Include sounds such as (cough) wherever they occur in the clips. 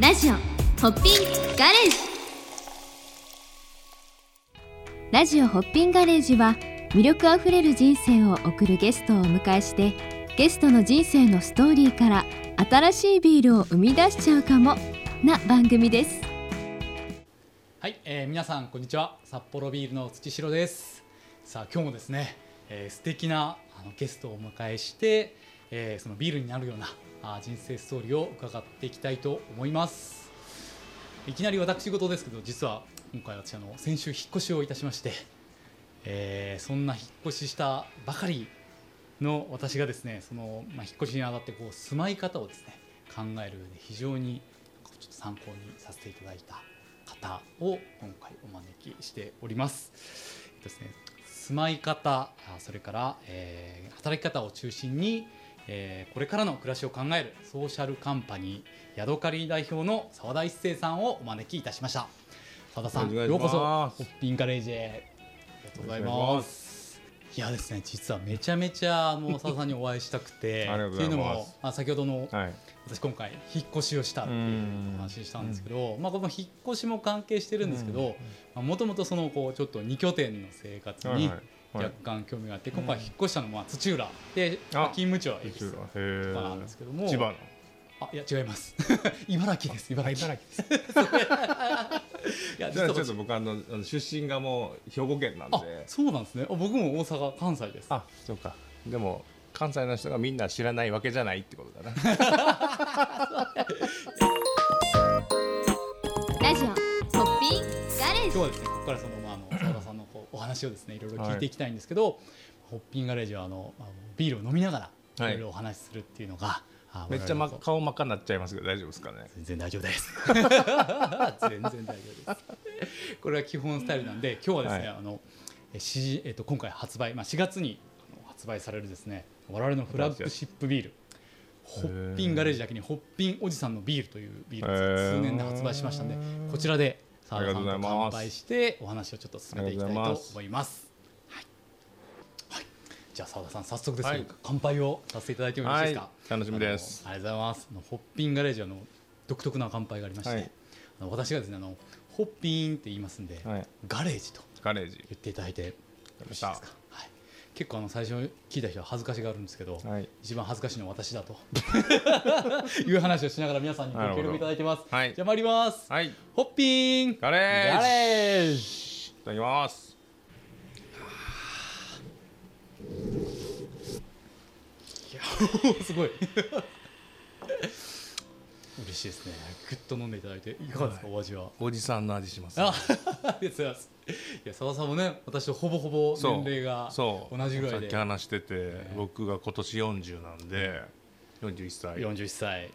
ラジオホッピンガレージ。ラジオホッピンガレージは魅力あふれる人生を送るゲストをお迎えしてゲストの人生のストーリーから新しいビールを生み出しちゃうかもな番組です。はい、えー、皆さんこんにちは。札幌ビールの土城です。さあ今日もですね、えー、素敵なあのゲストをお迎えして、えー、そのビールになるようなあ人生ストーリーを伺っていきたいと思いますいきなり私事ですけど実は今回私あの先週引っ越しをいたしまして、えーそんな引っ越ししたばかりの私がですねその、まあ、引っ越しにあたってこう住まい方をですね考える上で非常にちょっと参考にさせていただいた方を今回お招きしております。えっとですね、住まい方あそれから、えー働き方を中心に、えーこれからの暮らしを考えるソーシャルカンパニーヤドカリ代表の澤田一生さんをお招きいたしました。澤田さんようこそホッピンガレージへ。ありがとうございまます。いやですね実はめちゃめちゃあの (laughs) 澤田さんにお会いしたくてっていうのもあ先ほどのはい。私今回引っ越しをしたっていうお話したんですけど、まあ、この引っ越しも関係してるんですけどもともとそのこうちょっと2拠点の生活にはいはいはい若干興味があって、今回引っ越したのは土浦で、勤務地は恵比寿。とかなんですけども千葉の。あいや違います茨城です茨城茨城です。(laughs) いやちょっと僕あの出身がもう兵庫県なんあで。そうなんですねあ僕も大阪関西ですあ、そうか。でも関西の人がみんな知らないわけじゃないってことだな。(laughs) 話をですねい。ろいろ聞いていきたいんですけど、ホッピンガレージはあのまあビールを飲みながらはい。いろいろお話しするっていうのが、あめっちゃ、ま、顔真っ赤になっちゃいますけど大丈夫ですかね？全然大丈夫です。全然大丈夫です。これは基本スタイルなんで今日はですね、はい。あのえしえっと今回発売まあ4月に発売されるですね我々のフラッグシップビール。ホッピンガレージだけにホッピンおじさんのビールというビールを数年で発売しましたんでこちらで澤田さんとありがとうございます乾杯してお話をちょっと進めていきたいと思います。はい。はい。じゃあ澤田さん早速ですけど、はい。乾杯をさせていただいてもよろしいですか、はい。楽しみです。ありがとうございます。あのホッピンガレージはあの独特な乾杯がありまして、はい。あの私がですねあのホッピンって言いますんで、はい。ガレージとガレージ。言っていただいてよろしいたですか、はい、結構あの最初聞いた人は恥ずかしがあるんですけど、はい。一番恥ずかしいのは私だと。(laughs) いう話をしながら皆さんにご協力いただいてます、はい。じゃあ参ります、はい。いホッピンガレージ。ガレージ。ただきます。いや (laughs) すごい。嬉しいですね。ぐっと飲んでいただいていかがですか、お味は。おじさんの味します。あ (laughs) ありがとうございますいや澤さんもね私とほぼほぼ年齢が同じぐらいで。さっき話してて、僕が今年40なんで41歳。41歳。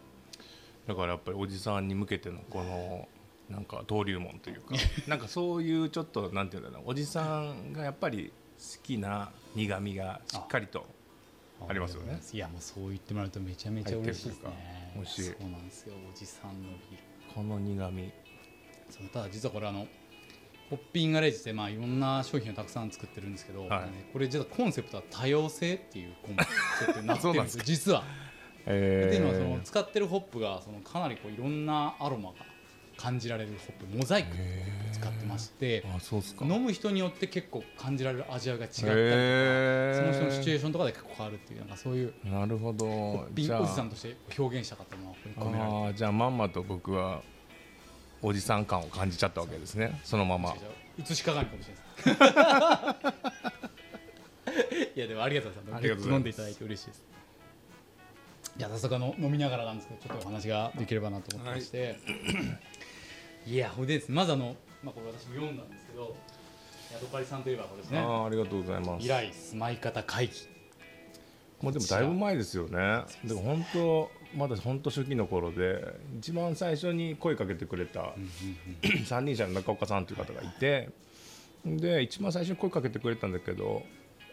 だからやっぱりおじさんに向けてのこのなんか登竜門というか (laughs) なんかそういうちょっとなんていうんだろうなおじさんがやっぱり好きな苦みがしっかりとあ。りますよね。いやもうそう言ってもらうとめちゃめちゃ嬉しいですね。しい。そうなんですよおじさんのビール。この苦みそうただ実はこれあのホッピンガレージってまあいろんな商品をたくさん作ってるんですけど、はい。ねこれ実はコンセプトは多様性っていうコンセプトになってるんですよ。(laughs) 実は。えっていうのはその使ってるホップがそのかなりこういろんなアロマが感じられるホップモザイクを使ってましてあそうっすか。飲む人によって結構感じられる味わいが違ったりとかへー。その人のシチュエーションとかで結構変わるっていうなんかそういうなるほど。ホッピンおじさんとして表現したかったのはじゃあまんまと僕はおじさん感を感じちゃったわけですね。そのまま。る映し鏡かもしれない。で (laughs) すいやでもありがとうございます。ありがとうございます。飲んでいただいて嬉しいです。じゃあ早速あの飲みながらなんですけどちょっとお話ができればなと思ってまして、い、やほいでです。ねまずあの、まあ、これ私も読んだんですけどヤドカリさんといえばこれですね。あーありがとうございます。以来住まい方会議もうでもだいぶ前ですよね。でも本当まだ本当初期の頃で一番最初に声かけてくれた三人者の中岡さんという方がいてで一番最初に声かけてくれたんだけど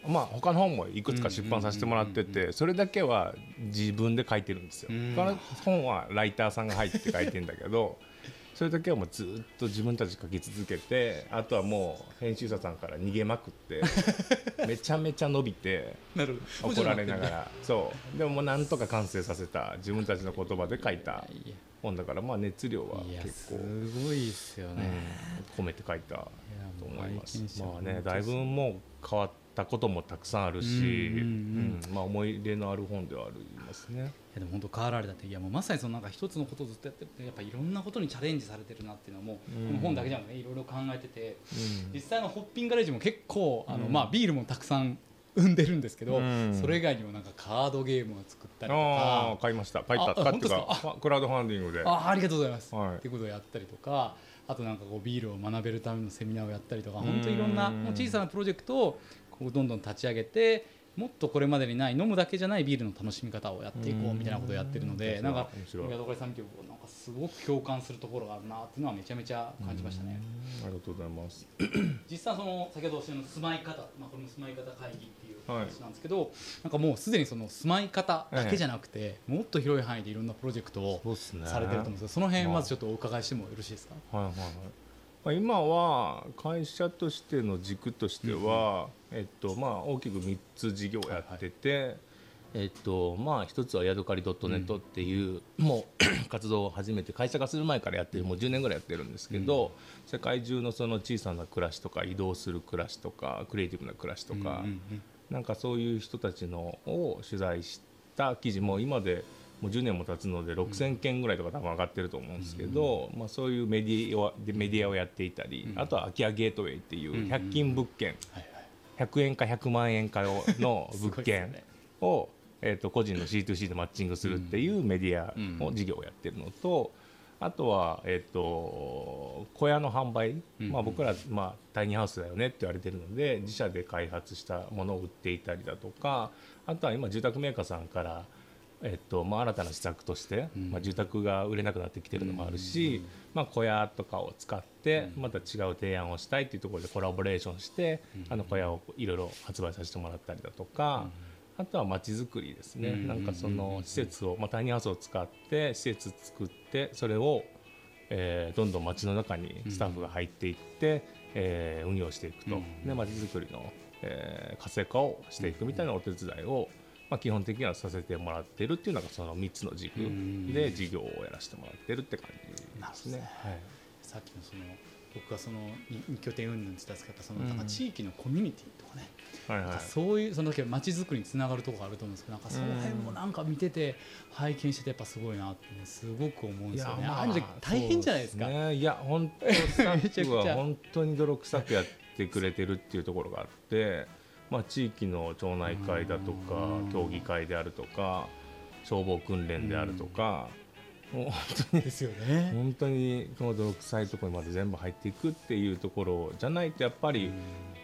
まあ他の本もいくつか出版させてもらっててそれだけは自分で書いてるんですよ。うん。他の本はライターさんが入って書いてるんだけどそういう時はもうずっと自分たち書き続けてあとはもう編集者さんから逃げまくって (laughs) めちゃめちゃ伸びて怒られながら。そう。でももうなんとか完成させた自分たちの言葉で書いた本だからまあ熱量は結構、ごいですよね、うん、込めて書いたと思います。まあねだいぶもう変わったこともたくさんあるし、うんうんうん。うんまあ、思い入れのある本ではありますね。いやでも本当変わられたっていやもうまさにそのなんか一つのことをずっとやっててやっぱいろんなことにチャレンジされてるなっていうのはもう、うん。この本だけじゃなくていろいろ考えててうん。実際のホッピンガレージも結構あの、うん。まあ、ビールもたくさん生んでるんですけど、うん。それ以外にもなんかカードゲームを作ったりとか。買いました。買った。ってか？クラウドファンディングで。あありがとうございます、はい。っていうことをやったりとかあとなんかこうビールを学べるためのセミナーをやったりとか本当いろんなうんもう小さなプロジェクトをこうどんどん立ち上げてもっとこれまでにない飲むだけじゃないビールの楽しみ方をやっていこうみたいなことをやってるのでうん。なんか面白い。ヤドカリさん見てなんかすごく共感するところがあるなっていうのはめちゃめちゃ感じましたね。ありがとうございます。(clears throat) 実際その先ほどおっしゃる住まい方、まあ、これも住まい方会議っていうはい話なんですけど、なんかもうすでにその住まい方だけじゃなくて、もっと広い範囲でいろんなプロジェクトをされてると思うんですけどその辺まずちょっとお伺いしてもよろしいですか、はいはいはいまあ、今は会社としての軸としては、えっとまあ、大きく3つ事業をやってて、えっとまあ、一つはヤドカリ .net っていう、もう (coughs) 活動を始めて会社化する前からやってるもう10年ぐらいやってるんですけど、世界中のその小さな暮らしとか移動する暮らしとかクリエイティブな暮らしとか、うなんかそういう人たちのを取材した記事も今でもう10年も経つので6000件ぐらいとか多分上がってると思うんですけど、まあ、そういうメディアメディアをやっていたり、あとは空き家ゲートウェイっていう100均物件、はいはい。100円か100万円かの物件を、えー、と個人の C2C でマッチングするっていうメディアを事業をやってるのと、あとは、えー、と小屋の販売、うん。まあ、僕ら、まあ、タイニーハウスだよねって言われてるので自社で開発したものを売っていたりだとかあとは今住宅メーカーさんから、えっとまあ、新たな施策として、うん。まあ、住宅が売れなくなってきてるのもあるし、まあ、小屋とかを使ってまた違う提案をしたいっていうところでコラボレーションして、あの小屋をいろいろ発売させてもらったりだとか。あとはまちづくりですね、うん。なんかその施設を、まあ、タイニーハウスを使って施設作ってそれを、えーどんどん街の中にスタッフが入っていって、えー運用していくと、うん。でまちづくりの、えー活性化をしていくみたいなお手伝いを、まあ、基本的にはさせてもらってるっていうのがその3つの軸うん。で事業をやらせてもらってるって感じですね。はい。さっきのその僕がその2拠点云々って言ったそのうんなんか地域のコミュニティとかね、はいはい。なんかそういうその時は街づくりにつながるところがあると思うんですけどなんかその辺もなんか見てて拝見しててやっぱすごいなってねすごく思うんですよね。まああいう大変じゃないですか。そうね、いや本当スタッフは本当に泥臭くやってくれてるっていうところがあって、まあ、地域の町内会だとかうん。協議会であるとか消防訓練であるとか、もう本当にですよね。本当にこの泥臭いところまで全部入っていくっていうところじゃないとやっぱり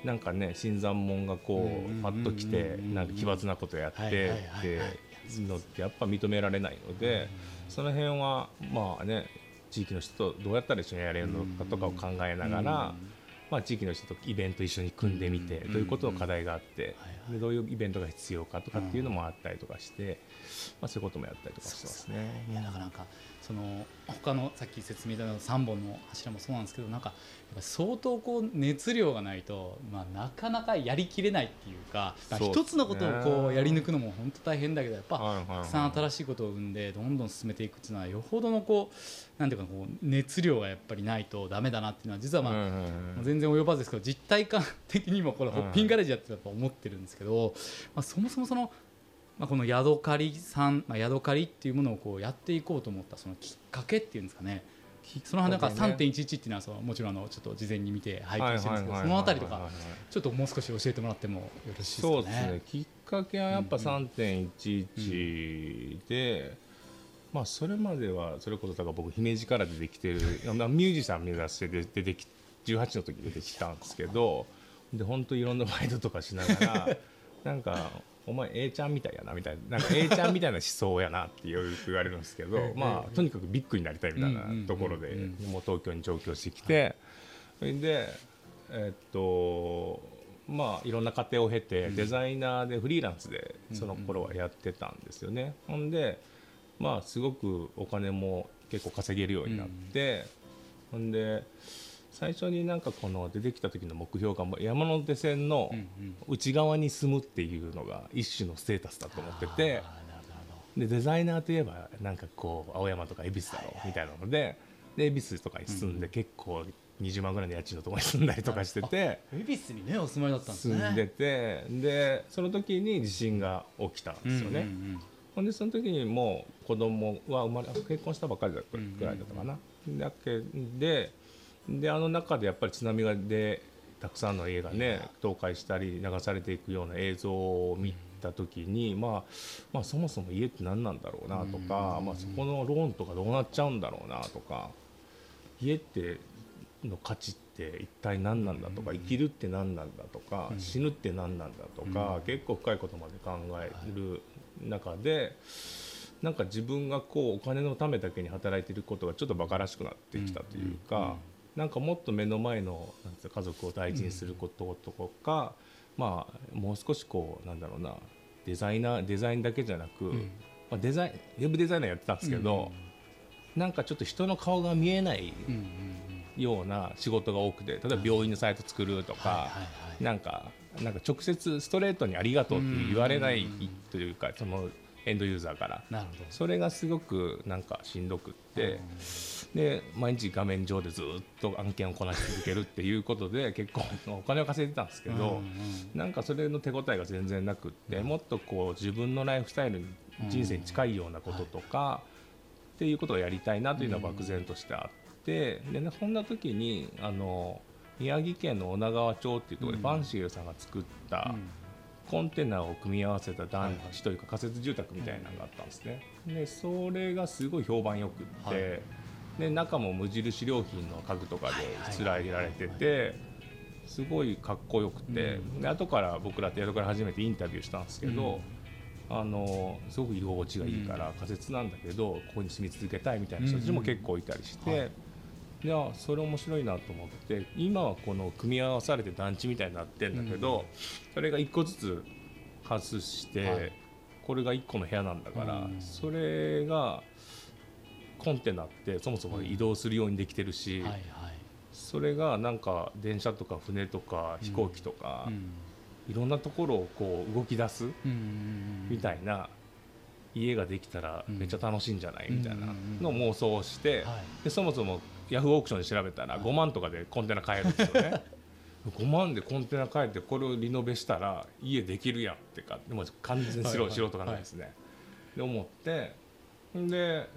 なんかね新参者がこうパッと来てうんなんか奇抜なことやってっはいてのってやっぱ認められないのでその辺はまあね地域の人とどうやったら一緒にやれるのかとかを考えながらまあ地域の人とイベント一緒に組んでみてうんどういうことの課題があってでどういうイベントが必要かとかっていうのもあったりとかしてまあそういうこともやったりとかしてますね。いやだからなんかその他のさっき説明いただいた3本の柱もそうなんですけどなんかやっぱ相当こう熱量がないと、まあ、なかなかやりきれないっていうか一つのことをこうやり抜くのも本当大変だけどやっぱたくさん新しいことを生んでどんどん進めていくっていうのはよほどのこうなんていうかこう熱量がやっぱりないとダメだなっていうのは実はまあ、全然及ばずですけど実体感的にもこれホッピングガレージやってやっぱ思ってるんですけど、まあ、そもそもその、まあ、このヤドカリさん、まあ、ヤドカリっていうものをこうやっていこうと思ったそのきっかけっていうんですかね。そのなんかきっかけね。3.11っていうのはそのもちろんあのちょっと事前に見て拝はい見してるんですけどそのあたりとかちょっともう少し教えてもらってもよろしいですかね。そうですね。きっかけはやっぱうん3.11で、まあそれまではそれこそだから僕姫路から出てきてるまあミュージシャン目指して出出てき18の時出てきたんですけどで本当いろんなバイトとかしながらなんかお前 A ちゃんみたいやなみたいな。なんか A ちゃんみたいな思想やなってよく言われるんですけどまあとにかくビッグになりたいみたいなところでもう東京に上京してきてそれでえっとまあいろんな過程を経てデザイナーでフリーランスでその頃はやってたんですよね。ほんでまあすごくお金も結構稼げるようになって、ほんで最初になんかこの出てきた時の目標が山手線の内側に住むっていうのが一種のステータスだと思っててでデザイナーといえばなんかこう青山とか恵比寿だろうみたいなのでで恵比寿とかに住んで結構20万ぐらいの家賃のところに住んだりとかしてて恵比寿にねお住まいだったんですね。住んでてでその時に地震が起きたんですよね。ほんでその時にもう子供は生まれ結婚したばっかりだったぐらいだったかな。だけでであの中でやっぱり津波がでたくさんの家がね倒壊したり流されていくような映像を見た時に、まあ、まあそもそも家って何なんだろうなとか、うん。まあ、そこのローンとかどうなっちゃうんだろうなとか家っての価値って一体何なんだとか、生きるって何なんだとか、うん。死ぬって何なんだとか、結構深いことまで考える中で、なんか自分がこうお金のためだけに働いていることがちょっと馬鹿らしくなってきたというか、なんかもっと目の前のなんて家族を大事にすることとか、まあもう少しこうなんだろうなデザイナーデザインだけじゃなく、ん。まあ、デザインウェブデザイナーやってたんですけど、なんかちょっと人の顔が見えないうんうんうん。ような仕事が多くて例えば病院のサイト作るとか、なんかなんか直接ストレートにありがとうって言われないうん。というかそのエンドユーザーから。なるほど。それがすごくなんかしんどくって。で毎日画面上でずっと案件をこなし続けるっていうことで (laughs) 結構お金を稼いでたんですけど、うんうんなんかそれの手応えが全然なくってもっとこう自分のライフスタイルに人生に近いようなこととか、っていうことをやりたいなというのは漠然としてあってでねそんな時にあの宮城県の女川町っていうところでうん。バンシゲルさんが作ったうんコンテナを組み合わせた団地というか仮設住宅みたいなのがあったんですね。でそれがすごい評判よくって、はい。で中も無印良品の家具とかでしつらえられててすごいかっこよくて、うん。で後から僕らって宿から初めてインタビューしたんですけど、あのすごく居心地がいいから仮設なんだけどここに住み続けたいみたいな人たちも結構いたりして。はいいやそれ面白いなと思って今はこの組み合わされて団地みたいになってるんだけど、それが1個ずつ外して、はい。これが1個の部屋なんだから、うん。それがコンテナってそもそも移動するようにできてるし、はいはい。それがなんか電車とか船とか飛行機とか、うん。いろんなところをこう動き出すみたいな家ができたらめっちゃ楽しいんじゃない、みたいなうん。のを妄想して、はい。でそもそもヤフーオークションで調べたら5万とかでコンテナ買えるんですよね。(laughs) 5万でコンテナ買えてこれをリノベしたら家できるやんってかでも完全に素人,、はいはい素人考えですね、で思ってんで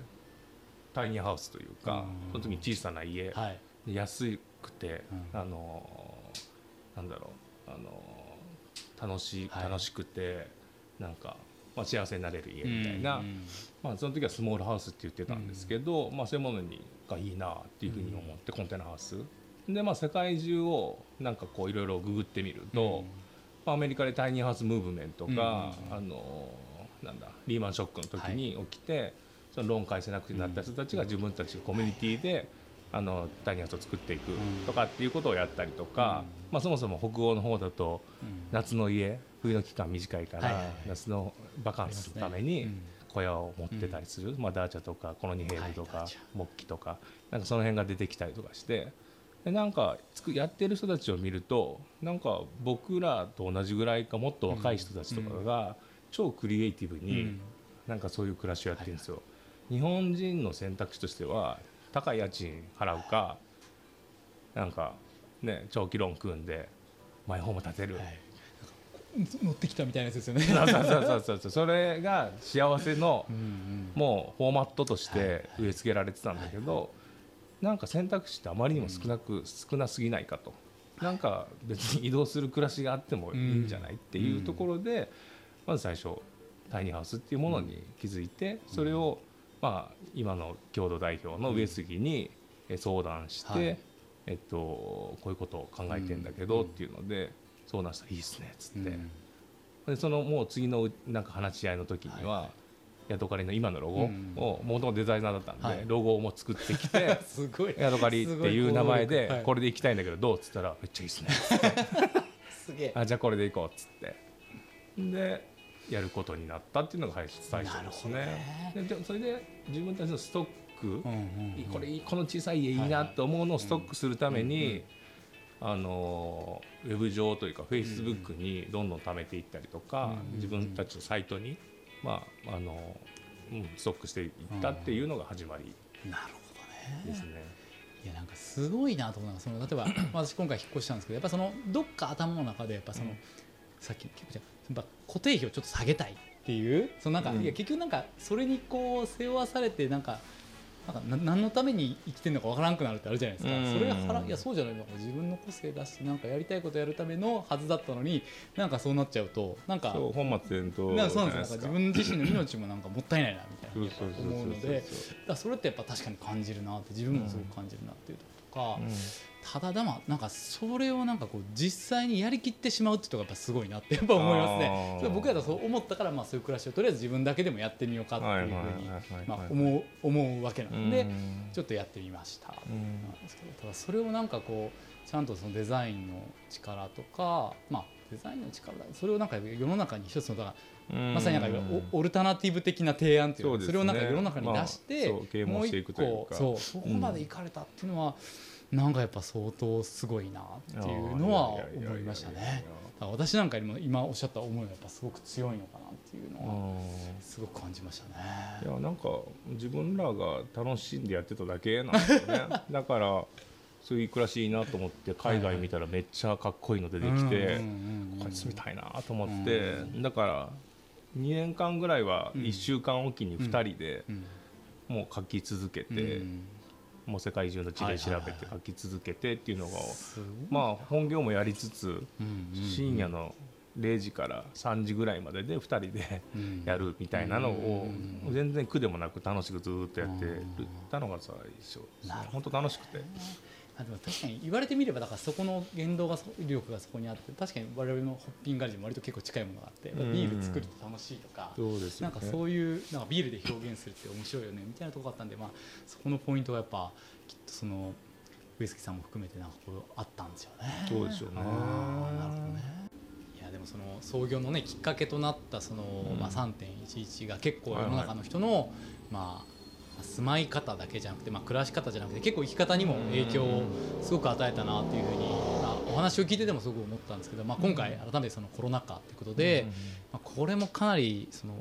タイニーハウスというか、うん。その時に小さな家、はい。で安くて、うん。あのーなんだろう、あのー楽しいはい。楽しくてなんか、まあ、幸せになれる家みたいな、うんうんまあ、その時はスモールハウスって言ってたんですけど、まあ、そういうものにがいいなっていうふうに思って、コンテナハウス。で、まあ、世界中をなんかこういろいろググってみると、まあ、アメリカでタイニーハウスムーブメントが、うん。あのなんだリーマンショックの時に起きて、そのローン返せなくてなった人たちが自分たちのコミュニティであのタイニーハウスを作っていくとかっていうことをやったりとか、まあ、そもそも北欧の方だとうん。夏の家冬の期間短いから、夏のバカンスのために小屋を持ってたりする、まあ、ダーチャとかコロニヘーブとか、木器とかなんかその辺が出てきたりとかしてでなんかつくやってる人たちを見るとなんか僕らと同じぐらいかもっと若い人たちとかが超クリエイティブに、うん。なんかそういう暮らしをやってるんですよ。日本人の選択肢としては高い家賃払うかなんかね長期ローン組んでマイホーム建てる、はい乗ってきたみたいなやつですよね。そうそうそうそうそれが幸せのもうフォーマットとして植え付けられてたんだけど、なんか選択肢ってあまりにも少なく、少なすぎないかと。なんか別に移動する暮らしがあってもいいんじゃない、っていうところでまず最初タイニーハウスっていうものに気づいて、それをまあ今の共同代表の上杉にえ相談して、はい。えっと、こういうことを考えてんだけどっていうので相談したらいいっすねっつって。うん。でそのもう次のなんか話し合いの時には、ヤドカリの今のロゴをうん。もともとデザイナーだったんで、はい。ロゴをもう作ってきて (laughs) すごい。ヤドカリっていう名前でこれれでいきたいんだけどどう？っつったらめっちゃいいっすね。(laughs) すげえ。(laughs) あじゃあこれでいこうっつって。でやることになったっていうのが最初ですね。なるほででそれで自分たちのストック、うんうんこれいいこの小さい家いいなと思うのをストックするために、あのウェブ上というかフェイスブックにどんどん貯めていったりとか、うん自分たちのサイトに、まああのうん、ストックしていったっていうのが始まり。なるほどね。ですね。いやなんかすごいなと思うのがその例えば (coughs) 私今回引っ越したんですけどやっぱそのどっか頭の中でやっぱその、うん。さっき結構じゃあやっぱ固定費をちょっと下げたいっていうそのなんか、うん。いや結局なんかそれにこう背負わされてなんかなんかな何のために生きてるのかわからんくなるってあるじゃないですか、うん。それが腹いやそうじゃないのか自分の個性出してなんかやりたいことやるためのはずだったのになんかそうなっちゃうとなんか本末転倒なんか。そうなんです自分自身の命もなんかもったいないなみたいな。思うのでそれってやっぱ確かに感じるなって自分もすごく感じるなっていうとこ。ろとか、ただでもなんかそれをなんかこう実際にやりきってしまうっていうのがやっぱすごいなってやっぱ思いますね。それ僕らそう思ったからまあそういう暮らしをとりあえず自分だけでもやってみようかっていうふうに思う思うわけなんでうん。ちょっとやってみました。うん。なんですけどただそれをなんかこうちゃんとそのデザインの力とかまあデザインの力だそれをなんか世の中に一つのだからうんまさになんかオオルタナティブ的な提案っていうそうですね。かそれをなんか世の中に出して、まあそう啓蒙していくというか。もう一個そうそこまでいかれたっていうのは、なんかやっぱ相当すごいなっていうのは思いましたね。私なんかよりも今おっしゃった思いがやっぱすごく強いのかなっていうのはすごく感じましたね。いやなんか自分らが楽しんでやってただけなんですよね。(laughs) だからそういう暮らしいいなと思って海外見たらめっちゃかっこいいの出てきて、うんうんうんうんこれ住みたいなと思って、だから2年間ぐらいは1週間おきに2人でうん。もう書き続けて、うん。もう世界中の地で調べて書き続けてっていうのが、まあ本業もやりつつ深夜の0時から3時ぐらいまでで2人でうん。やるみたいなのをうん全然苦でもなく楽しくずっとやってる。たのが最初本当楽しくてあでも確かに言われてみればだからそこの言動がそ威力がそこにあって確かに我々のホッピングガレージも割と結構近いものがあってビうんール作ると楽しいとかそうですなんかそういうなんかビールで表現するって面白いよねみたいなところがあったんで、まあ、そこのポイントがやっぱきっとその上杉さんも含めてなんかこうあったんですよね。そうでしょうねなるほどね。いやでもその創業のねきっかけとなったその、うん。まあ、3.11が結構世の中の人の、まあ住まい方だけじゃなくて、まあ、暮らし方じゃなくて結構生き方にも影響をすごく与えたなっていうふうに、まあ、お話を聞いててもすごく思ったんですけど、まあ、今回改めてそのコロナ禍ということで、まあ、これもかなりその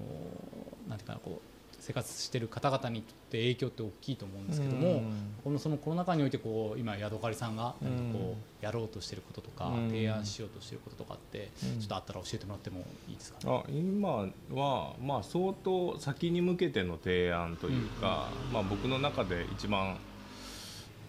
なんていうかなこう生活している方々にとって影響って大きいと思うんですけども、うん。このそのコロナ禍においてこう今ヤドカリさんが何かこうやろうとしていることとか、うん。提案しようとしていることとかってうん。ちょっとあったら教えてもらってもいいですか、あ今は、まあ、相当先に向けての提案というか、まあ、僕の中で一番、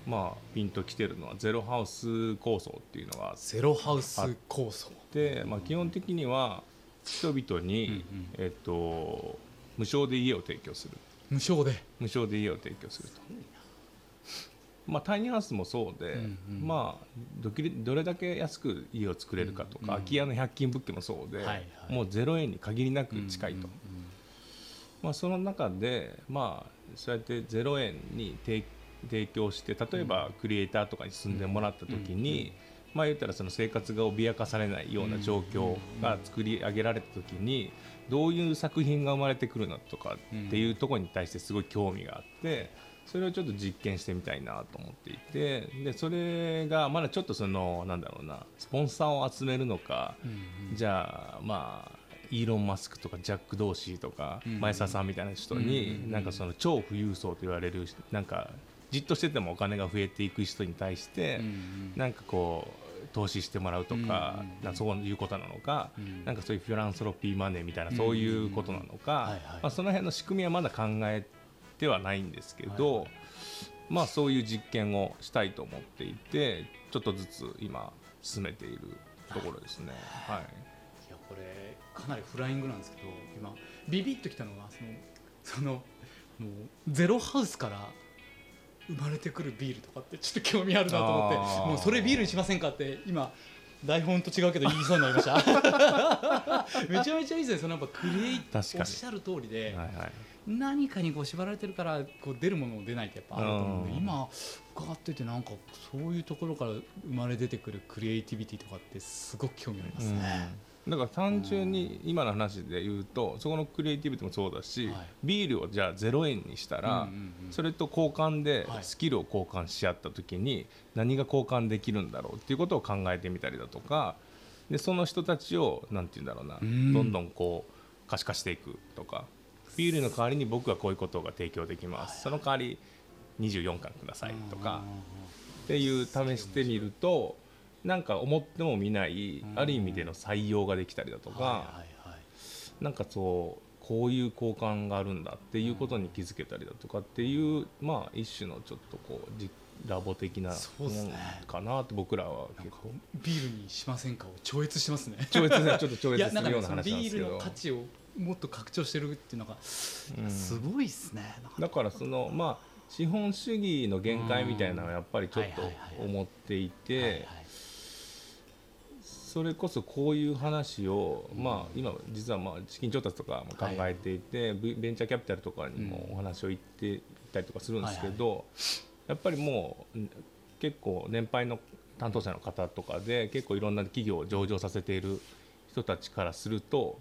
まあ、ピンときてるのはゼロハウス構想っていうのがゼロハウス構想。て、まあ、基本的には人々に、えっと、無償で家を提供する。無償で。無償で家を提供すると。まあ、タイニーハウスもそうで、うんうん。まあ、どきどれだけ安く家を作れるかとか、うんうん。空き家の100均物件もそうで、はいはい。もう0円に限りなく近いと、うんうんまあ、その中で、まあ、そうやって0円に提提供して例えばクリエイターとかに住んでもらった時に、まあ、言ったらその生活が脅かされないような状況が作り上げられた時にどういう作品が生まれてくるのとかっていうところに対してすごい興味があってそれをちょっと実験してみたいなと思っていてでそれがまだちょっとそのなんだろうなスポンサーを集めるのか、うんじゃあまあイーロン・マスクとかジャック・ドーシーとかうん前澤さんみたいな人うんうんになんかその超富裕層と言われるなんかじっとしててもお金が増えていく人に対してうんうん。なんかこう投資してもらうとかうそういうことなのかうん。なんかそういうフィランソロピーマネーみたいなそういうことなのはいかはい。まあその辺の仕組みはまだ考えてはないんですけどまあそういう実験をしたいと思っていてちょっとずつ今進めているところですね。はい。い。やこれかなりフライングなんですけど今ビビッときたのがそのそのもうゼロハウスから生まれてくるビールとかってちょっと興味あるなと思ってもうそれビールにしませんかって今台本と違うけど言いそうになりました。(laughs) めちゃめちゃいいですね。そのやっぱクリエイ確かに。おっしゃる通りで、はいはい。何かにこう縛られてるからこう出るものも出ないってやっぱあると思うんでうん。今伺っててなんかそういうところから生まれ出てくるクリエイティビティとかってすごく興味ありますね。だから単純に今の話で言うとそこのクリエイティビティもそうだし、はい。ビールをじゃあ0円にしたら、それと交換ではい。スキルを交換し合った時に何が交換できるんだろうっていうことを考えてみたりだとかでその人たちをなんて言うんだろうな、ん。どんどんこう可視化していくとかビールの代わりに僕はこういうことが提供できます、その代わり24巻くださいとか。っていう試してみるとなんか思っても見ないある意味での採用ができたりだとか、はいはいはい。なんかそうこういう交換があるんだっていうことに気づけたりだとかっていう、まあ一種のちょっとこうじラボ的なもんかなって僕らは結構。ビールにしませんかを超越してますね。超越ねちょっと超越するような話なんですけど。ビールの価値をもっと拡張してるっていうのが、うん。すごいですね。なんかだからそのまあ資本主義の限界みたいなのはやっぱりちょっと思っていて、それこそこういう話を、まあ、今実はまあ資金調達とかも考えていて、ブベンチャーキャピタルとかにもお話を言っていったりとかするんですけど、やっぱりもううん結構年配の担当者の方とかで結構いろんな企業を上場させている人たちからすると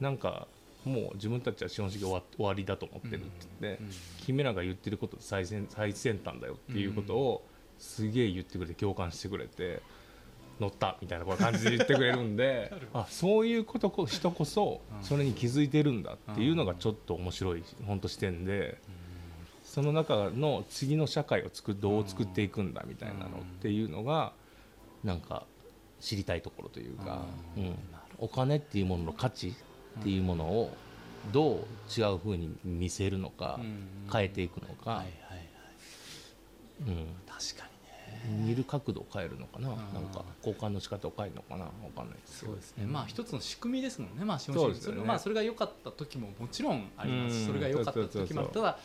なんかもう自分たちは資本主義終わ終わりだと思ってるって言って、うん君らが言ってること最先最先端だよっていうことをすげえ言ってくれて共感してくれて乗ったみたいな感じで言ってくれるんで (laughs) あそういうことこ人こそうん。それに気づいてるんだっていうのがちょっと面白い本当視点でその中の次の社会を作どう作っていくんだみたいなのっていうのがなんか知りたいところというか、うん、お金っていうものの価値っていうものをどう違うふうに見せるのかうん。変えていくのか、うん、確かに。ね見る角度を変えるのかな、んなんか交換の仕方を変えるのかな、わかんないですそうですね、まあ一つの仕組みですもんね、まあ、資本主義そね。それまあ、それが良かった時ももちろんありますし、うん。それが良かった時もあったら、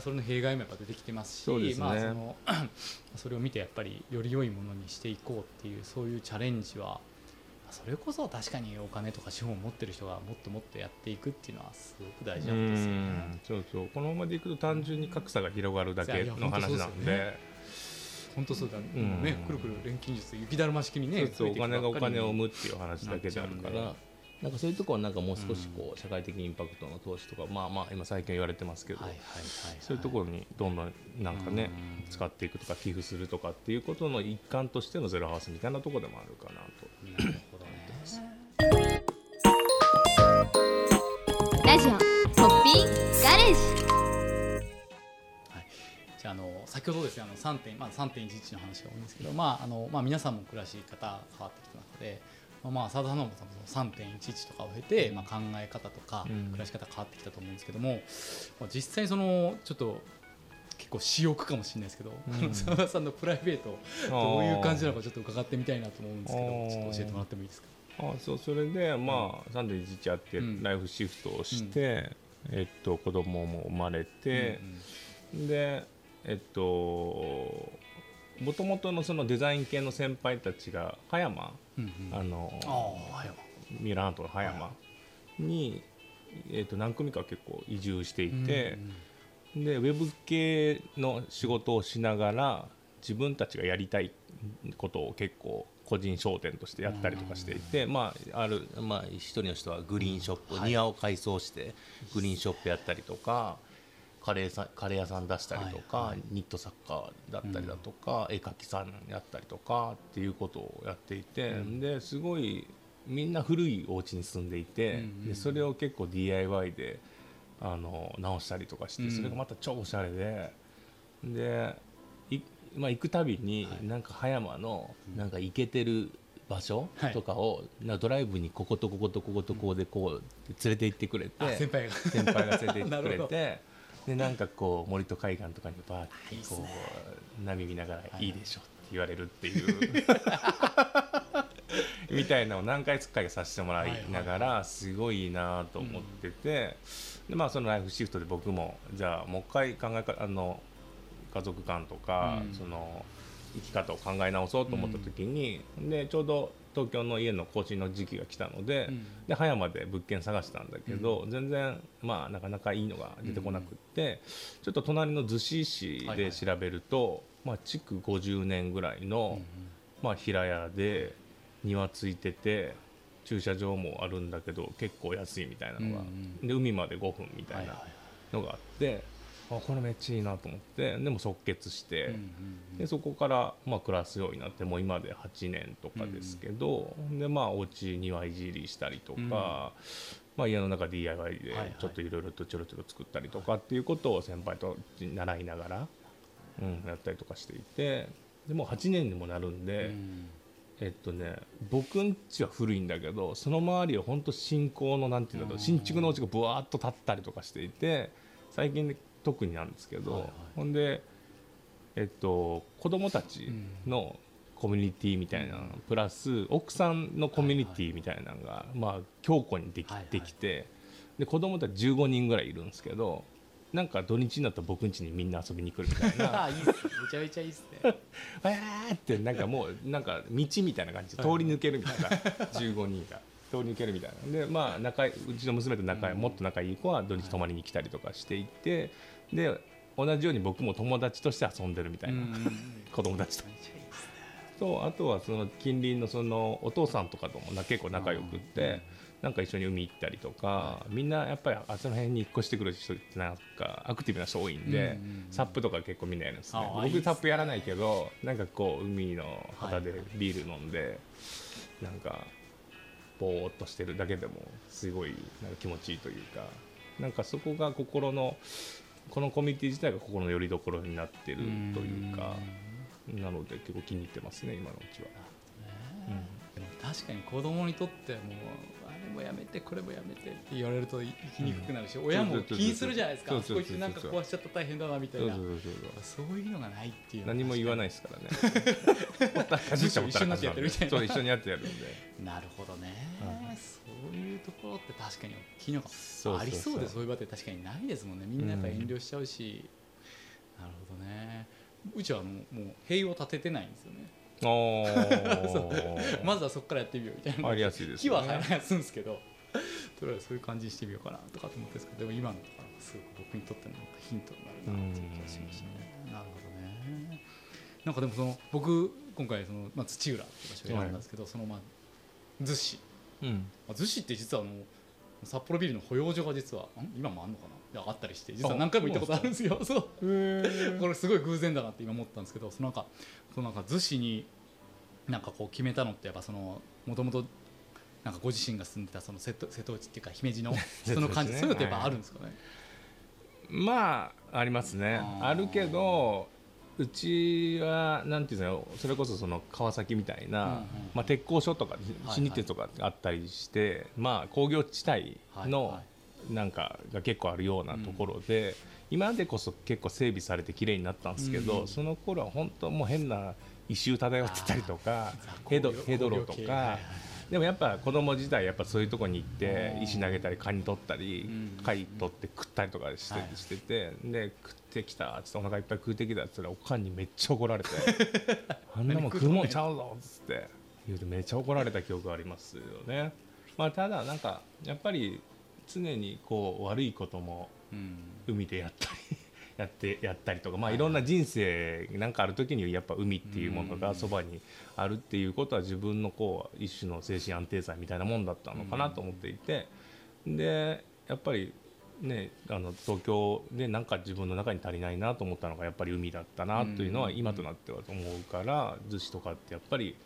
それの弊害もやっぱ出てきてますし、そうですね。まあ、その (clears throat) それを見て、やっぱりより良いものにしていこうっていう、そういうチャレンジは、それこそ確かにお金とか資本を持ってる人がもっともっとやっていくっていうのは、すごく大事なんですようねん。そうそう。このままでいくと単純に格差が広がるだけの話なんで本当そうだ、んもうね、くるくる錬金術、雪だるま式にね、そうそうお金がお金を生むむっていう話だけであるから。なんかそういうところはなんかもう少しこう社会的インパクトの投資とかまあまあ今最近言われてますけど、はいはいはい、そういうところにどんどんなんかねうん使ってい。くとか寄付すろとかっていうことの一環としてのゼロハウスみたいなところでもあるかなと。先ほどですねあの3点まず3.11の話が多いんですけど、まああのまあ、皆さんも暮らし方変わってきた中で、まあ、まあ佐田さんのもその3.11とかを経て、まあ、考え方とかうん。暮らし方変わってきたと思うんですけども、まあ実際そのちょっと結構私欲かもしれないですけど、うん。佐田さんのプライベートどういう感じなのかちょっと伺ってみたいなと思うんですけどちょっと教えてもらってもいいですか？あそうそれでまあ3.11あってうん。ライフシフトをして、えっと子供も生まれて、でえっともともとのそのデザイン系の先輩たちが葉山、うんうん。うんあのあミラートの葉山に、えっと何組か結構移住していて、でウェブ系の仕事をしながら自分たちがやりたいことを結構個人商店としてやったりとかしていて、まあ、ある、まあ、一人の人はグリーンショップ、はい。庭を改装してグリーンショップやったりとかカレーさんカレー屋さん出したりとか、はいはい。ニット作家だったりだとか、絵描きさんやったりとかっていうことをやっていて、うん。ですごいみんな古いお家に住んでいて、うんうんでそれを結構 DIY であの直したりとかして、うん。それがまた超おしゃれででい、まあ、行くたびに、はい。なんか葉山のなんか行けてる場所はい。とかを、なドライブにこことこことこことここでこう連れて行ってくれてあ先輩が。先輩が連れて行ってくれて (laughs) でなんかこう森と海岸とかにバーってこう波見ながらはい。いいでしょって言われるっていう。(laughs) みたいなのを何回かさせてもらいながらすごいなと思ってて、でまあそのライフシフトで僕もじゃあもう一回考えかあの家族観とか、うん。その生き方を考え直そうと思った時に、でちょうど東京の家の更新の時期が来たので,、うん。で葉山で物件探したんだけど、全然まあなかなかいいのが出てこなくって、ちょっと隣の逗子市で調べると、まあ築50年ぐらいの、まあ、平屋で庭ついてて駐車場もあるんだけど結構安いみたいなのが、うんうん。で海まで5分みたいなはいはい。のがあって、あこれめっちゃいいなと思って。でも即決して、うんうんでそこからまあ暮らすようになってもう今で8年とかですけど、でまあお家庭いじりしたりとか、うん。まあ、家の中 DIY でちょっといろいろとちょろちょろ作ったりとかっていうことを先輩と習いながら、うん、やったりとかしていてでもう8年にもなるんで、うん。えっとね僕ん家は古いんだけどその周りは本当新興のなんていうんだろう新築のお家がぶわーっと建ったりとかしていて最近特になんですけど、はいはい。ほんでえっと子供たちのコミュニティみたいなのプラス奥さんのコミュニティみたいなのが、まあ強固にでき,、はいはい。できてで子供たち15人ぐらいいるんですけどなんか土日になったら僕ん家にみんな遊びに来るみたいな。あ (laughs) いいっすね。めちゃめちゃいいっすね。(laughs) えーってなんかもうなんか道みたいな感じで通り抜けるみたいな (laughs) 15人が通り抜けるみたいなでまあ仲いうちの娘と仲いいもっと仲いい子は土日泊まりに来たりとかしていてで同じように僕も友達として遊んでるみたいな、子供たちととあとはその近隣のそのお父さんとかともな結構仲良くってなんか一緒に海行ったりとかみんなやっぱりあその辺に引っ越してくる人ってなんかアクティブな人多いんでうんうんうん。サップとか結構みんなやるんですね。僕サップやらないけどなんかこう海の旗でビール飲んでなんかぼーっとしてるだけでもすごいなんか気持ちいいというかなんかそこが心のこのコミュニティ自体が心の拠り所になってるというかなので結構気に入ってますね今のうちは。でも確かに子供にとってはももやめてこれもやめて。って言われると生きにくくなるし、親も気にするじゃないですか。こいつなんか壊しちゃったら大変だなみたいな。そうそうそうそう。いうのがないっていう何も言わないですからね。一緒になってやってるみたいなそう。一緒にやってやるんで。なるほどね、そういうところって確かに大きいのがそうそうそう。ありそうでそういう場って確かにないですもんね。みんなやっぱ遠慮しちゃうし、なるほどね。うちはもうもう塀を立ててないんですよね (laughs) まずはそこからやってみようみたいな。ありやすいですね。は生やすんですけど。とりあえずそういう感じにしてみようかなとかと思ってるんですけどでも今のところすごく僕にとってのヒントになるなっていう気がしましたね。なるほどね。なんかでもその僕今回その、まあ、土浦って場所を選んだんですけど、そのまあ逗子。うん。まあ逗子って実はあの札幌ビールの保養所が実はん？今もあるのかな？であったりして実は何回も行ったことあるんですよ。そうこれすごい偶然だなって今思ったんですけどそのなんかそのなんか逗子になんかこう決めたのってやっぱそのもともとなんかご自身が住んでたその瀬戸瀬戸内っていうか姫路の (laughs) その感じ、ね。そういうのってやっぱあるんですかね、まあありますね。あるけど。うちはなんていうのそれこそその川崎みたいな、うんうんまあ、鉄工所とかはい新日鉄とかあったりして、まあ、工業地帯のはいはなんかが結構あるようなところで、今でこそ結構整備されて綺麗になったんですけど、うん。その頃は本当もう変な異臭漂ってたりとかヘドヘドロとかでもやっぱ子供時代やっぱそういうとこに行ってうん石投げたりカニ取ったりうん。貝取って食ったりとかして,、はい。しててで食ってきたっつってお腹いっぱい食ってきたっつったらおかんにめっちゃ怒られて (laughs) あんなもん食うもんちゃうぞっつって。言うてめっちゃ怒られた記憶がありますよね。まあ、ただなんかやっぱり常にこう悪いこともうん。海でやったり (laughs) やってやったりとか、まあ、はいい。ろんな人生なんかある時にやっぱ海っていうものがそばにあるっていうことは自分のこう一種の精神安定剤みたいなもんだったのかなと思っていてでやっぱりねあの東京でなんか自分の中に足りないなと思ったのがやっぱり海だったなというのはうん。今となっては思うから逗子とかってやっぱり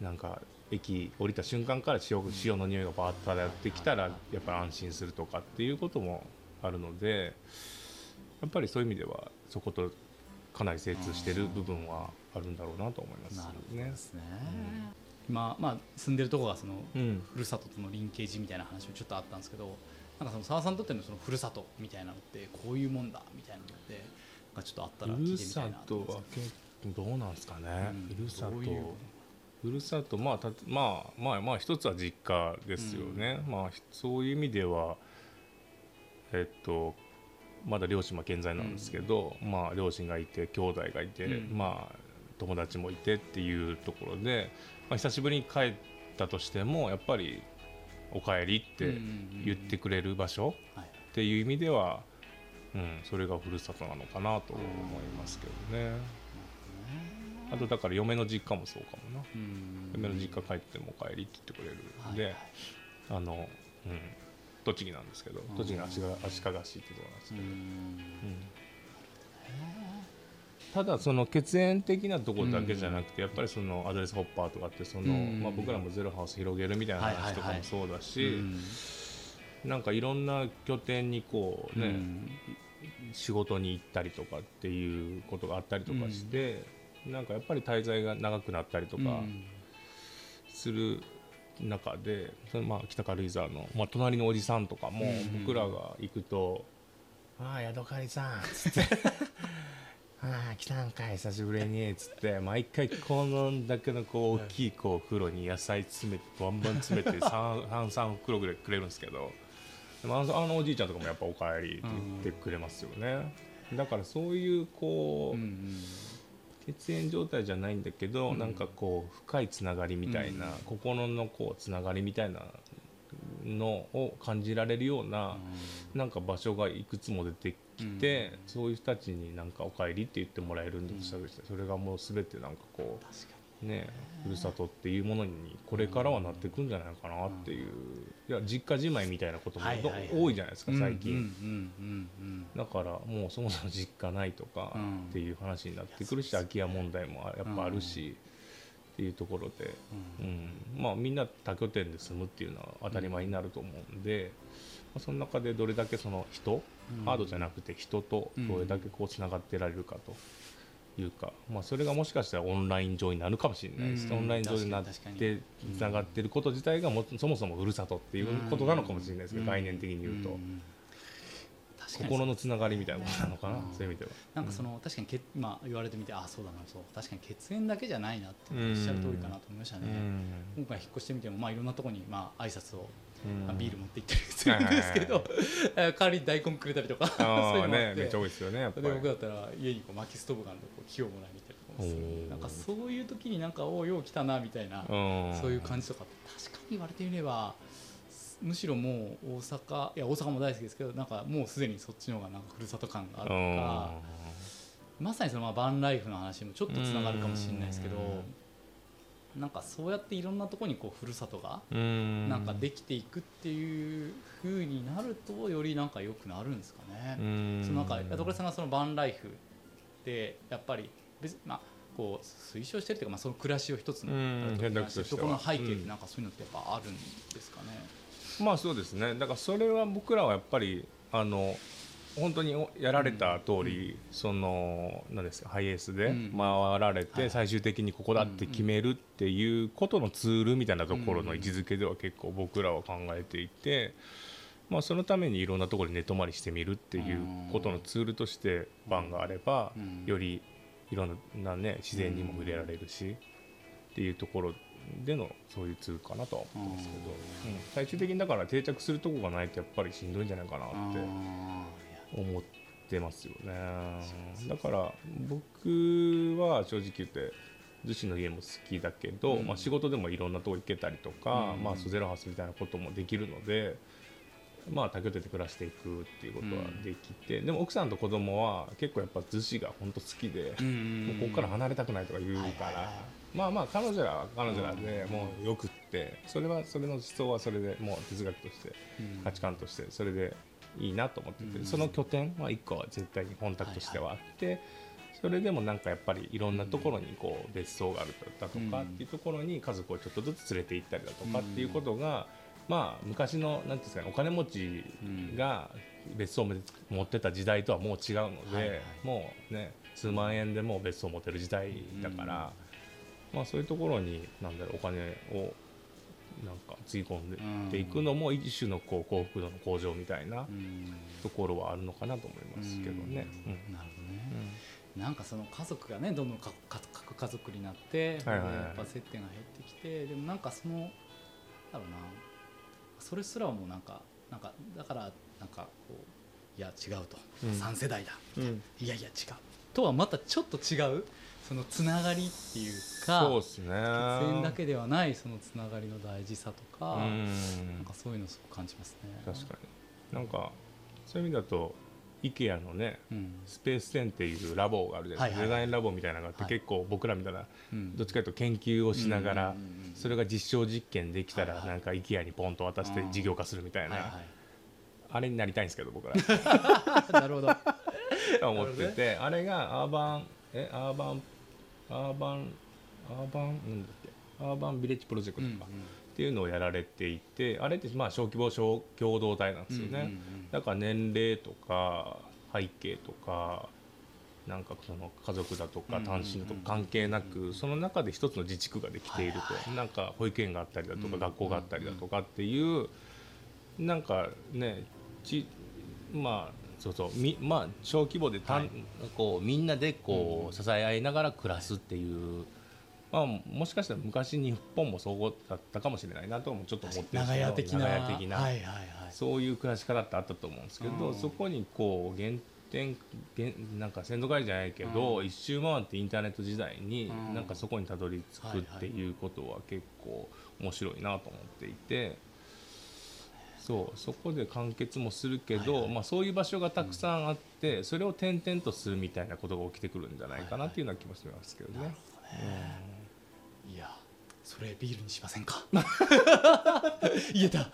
なんか駅降りた瞬間から塩塩の匂いがバーッと漂ってきたらやっぱり安心するとかっていうこともあるのでやっぱりそういう意味ではそことかなり精通してる部分はあるんだろうなと思いますなるほどねで。すね、今、まあ、住んでるとこがそのうん。ふるさととのリンケージみたいな話もちょっとあったんですけどなんかその澤さんにとってのそのふるさとみたいなのってこういうもんだみたいなのってなんかちょっとあったらふる聞いてみたさいなと思とは結構どうなんですかね、うん。ふるさとふるさとまあたまあまあまあ一つは実家ですよね、まあひそういう意味ではえっとまだ両親は健在なんですけど、まあ両親がいて兄弟がいて、うん。まあ友達もいてっていうところで、まあ、久しぶりに帰ったとしてもやっぱり「おかえり」って言ってくれる場所、はいっていう意味では、うん、それがふるさとなのかなと思いますけどね。あとだから嫁の実家もそうかもな。うん。嫁の実家帰ってもお帰りって言ってくれるんで、はいはい。あの、うん、栃木なんですけどん。栃木の足利足利市ってところなんですけど、うん。うん。ただその血縁的なところだけじゃなくて、やっぱりそのアドレスホッパーとかってその、うん。まあ、僕らもゼロハウス広げるみたいな話とかもそうだし、うんなんかいろんな拠点にこうね、うん。仕事に行ったりとかっていうことがあったりとかして、なんかやっぱり滞在が長くなったりとかうん。する中で、そのまあ北軽井沢の、まあ、隣のおじさんとかもうん。僕らが行くと「ああヤドカリさん」つって「(laughs) ああ来たんかい久しぶりに」つって。毎回このだけのこう大きいこう袋に野菜詰めてバンバン詰めて (laughs) 3三袋ぐらいくれるんですけど。でもあのあのおじいちゃんとかもやっぱ「おかえり」って言ってくれますよね。だからそういうこう、うん血縁状態じゃないんだけど、うん。なんかこう深いつながりみたいな、うん。心のこうつながりみたいなのを感じられるような、なんか場所がいくつも出てきて、うん。そういう人たちになんか「おかえり」って言ってもらえるんだとしたら、それがもう全てなんかこうねふるさとっていうものにこれからはなっていくんじゃないかなっていう、いや実家じまいみたいなことも多いじゃないですかに最近。うんうんうん。うんだからもうそもそも実家ないとかうん。っていう話になってくるし、空き家問題もやっぱあるし、っていうところで、うん。うん。まあ、みんな多拠点で住むっていうのは当たり前になると思うんで、まあ、その中でどれだけその人、うん。ハードじゃなくて人とどれだけこうつながってられるかと。いうかまあ、それがもしかしたらオンライン上になるかもしれないです、うん。オンライン上になってつながってること自体がもそもそもふるさとっていうことなのかもしれないですけど、うん。概念的に言うと、心のつながりみたいなことなのかな、うん。そういう意味では。なんかその確かにけ今言われてみてあそうだなそう。確かに血縁だけじゃないなっておっしゃる通りかなと思いましたね、今回引っ越してみても、まあ、いろんなところに、まあ挨拶を、まあ、ビール持って行ったりするんですけど、(laughs) 代わりに大根くれたりとか (laughs) そういうのねめっちゃ多いですよねやっぱり。で僕だったら家にこう薪ストーブがあるんでこう火をもらいに行ったりとかもするなんかそういう時になんかおおよう来たなみたいな、そういう感じとか確かに言われてみればむしろもう大阪いや大阪も大好きですけどなんかもうすでにそっちの方がなんかふるさと感があるとかまさにそのまあバンライフの話もちょっとつながるかもしれないですけどなんかそうやっていろんなところにこうふるさとがうん。なんかできていくっていう風になるとよりなんか良くなるんですかね。うん。そのなんか八所さんがそのバンライフでやっぱり別にまあこう推奨してるというかまあその暮らしを一つのとこの背景ってなんかそういうのってやっぱあるんですかね。まあそうですね。だからそれは僕らはやっぱりあの本当にやられた通り、その何ですかハイエースでうん。回られて、はい。最終的にここだって決めるっていうことのツールみたいなところの位置づけでは結構僕らは考えていて、まあ、そのためにいろんなところに寝泊まりしてみるっていうことのツールとしてバンがあれば、うん。よりいろんな、ね、自然にも触れられるし、っていうところでのそういうツールかなとは思ってますけど、うん。うん。最終的にだから定着するとこがないとやっぱりしんどいんじゃないかなってあ思ってますよね。だから僕は正直言って逗子の家も好きだけど、うん。まあ、仕事でもいろんなとこ行けたりとか、うん。まあ、ゼロハウスみたいなこともできるので、まあ、多拠点で暮らしていくっていうことはできて、でも奥さんと子供は結構やっぱ逗子が本当好きで、もうここから離れたくないとか言うから、まあまあ彼女らは彼女らでうん。もうよくってそれはそれの思想はそれでもう哲学としてうん。価値観としてそれでいいなと思ってて、うん。その拠点は1個は絶対に本宅としてはあって、それでもなんかやっぱりいろんなところにこう別荘があるだとかうん。っていうところに家族をちょっとずつ連れて行ったりだとかっていうことが、まあ昔のなんていうんですかねお金持ちが別荘を持ってた時代とはもう違うので、はいはい。もうね数万円でもう別荘を持てる時代だから、まあそういうところになんだろうお金をなんかつぎ込んでいくのも一種のこう幸福度の向上みたいなうん。ところはあるのかなと思いますけどね。うん。なるほどね、なんかその家族がねどんどん核核家族になって、はいはいはい。やっぱ接点が減ってきてでもなんかそのだろうな。それすらもなんかなんかだからなんかこういや違うと、うん。3世代だ。うんうん。いやいや違う。とはまたちょっと違うそのつながりっていうかそうですね。血縁だけではないそのつながりの大事さとか、うん。なんかそういうのをすごく感じますね。確かに。なんかそういう意味だと IKEA のねうん。スペース10っていうラボがあるじゃないですか、はいはいはい。デザインラボみたいなのがあって、はい。結構僕らみたいなうん。どっちかというと研究をしながら、うんうんうんうん。それが実証実験できたら、はいはい。なんか IKEA にポンと渡して事業化するみたいな、はいはい。あれになりたいんですけど僕ら。(laughs) なるほど。(laughs) 思ってて、あれがアーバンえアーバンアーバンアーバンなんだっけアーバンビレッジプロジェクトとか、っていうのをやられていてあれってまあ小規模小共同体なんですよね、だから年齢とか背景とかなんかその家族だとかうん単身だとか関係なくその中で一つの自治区ができているはい。となんか保育園があったりだとうんか学校があったりだとかっていうなんかねちまあそうそう。みまあ小規模でたんはい。こうみんなでこう支え合いながら暮らすっていう。まあ、もしかしたら昔日本もそうだったかもしれないなともちょっと思ってる長屋的な長屋的なはいはいはい。そういう暮らし方ってあったと思うんですけど、うん。そこにこう原点原なんか先祖返りじゃないけど、うん。一周回ってインターネット時代に、うん。なんかそこにたどり着くっていうことは結構面白いなと思っていて。そうそこで完結もするけど、はいはい。まあ、そういう場所がたくさんあって、それを転々とするみたいなことが起きてくるんじゃないかなっていうような気もしますけどね。なるほどね。いやそれビールにしませんか？(laughs) 言えた。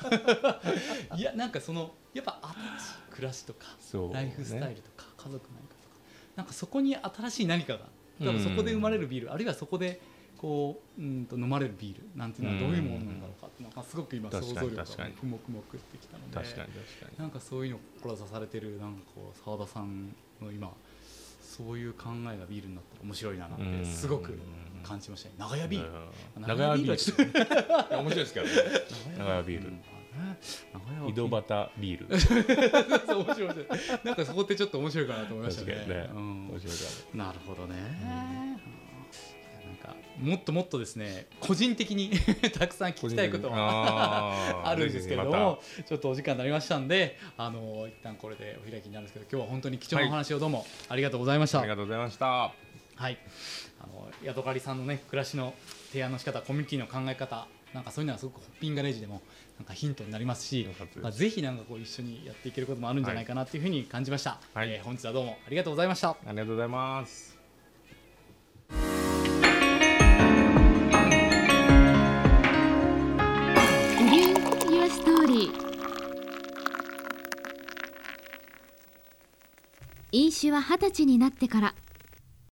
いやなんかそのやっぱ新しい暮らしとかね。ライフスタイルとか家族の何かとかなんかそこに新しい何かが多分そこで生まれるビール、あるいはそこでこううんと飲まれるビールなんていうのはどういうものなんだろうかってなんかすごく今想確像力がくもくもくってきたので確かに確かになんかそういうのを志されてるなんかこう澤田さんの今そういう考えがビールになったら面白いななんてすごく感じましたね。長屋ビール。うん。長屋ビール。はちょっと面白いですけどね。(laughs) 長屋ビール。井戸端ビール。(laughs) 面白いなんかそこってちょっと面白いかなと思いましたね。ね、うん。面白いかなるほどね、もっともっとですね個人的に (laughs) たくさん聞きたいことははあるんですけれども、ちょっとお時間になりましたんで、あの一旦これでお開きになるんですけど、今日は本当に貴重なお話をどうもありがとうございました。はい、ありがとうございました。あのヤドカリさんのね暮らしの提案の仕方、コミュニティの考え方、なんかそういうのはすごくホッピンガレージでもなんかヒントになりますしまあぜひなんかこう一緒にやっていけることもあるんじゃないかなというふうに感じました。はい。えー本日はどうもありがとうございました。ありがとうございます飲酒は二十歳になってから。